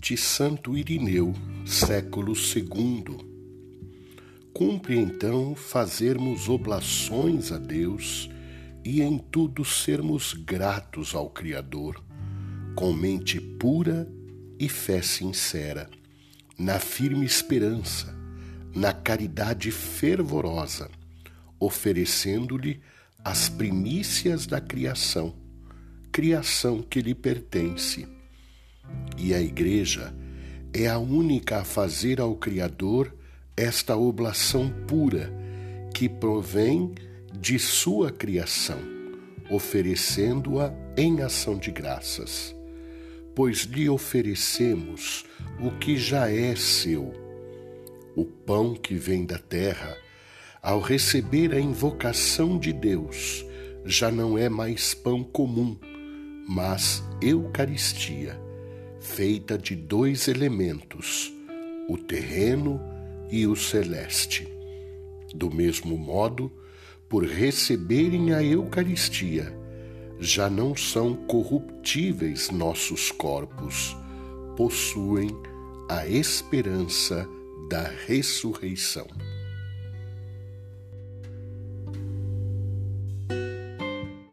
de Santo Irineu, século II. Cumpre então fazermos oblações a Deus e em tudo sermos gratos ao Criador, com mente pura e fé sincera, na firme esperança, na caridade fervorosa, oferecendo-lhe as primícias da criação, criação que lhe pertence e a Igreja é a única a fazer ao Criador esta oblação pura que provém de sua criação, oferecendo-a em ação de graças. Pois lhe oferecemos o que já é seu, o pão que vem da terra, ao receber a invocação de Deus, já não é mais pão comum, mas Eucaristia feita de dois elementos, o terreno e o celeste. Do mesmo modo, por receberem a Eucaristia, já não são corruptíveis nossos corpos, possuem a esperança da ressurreição.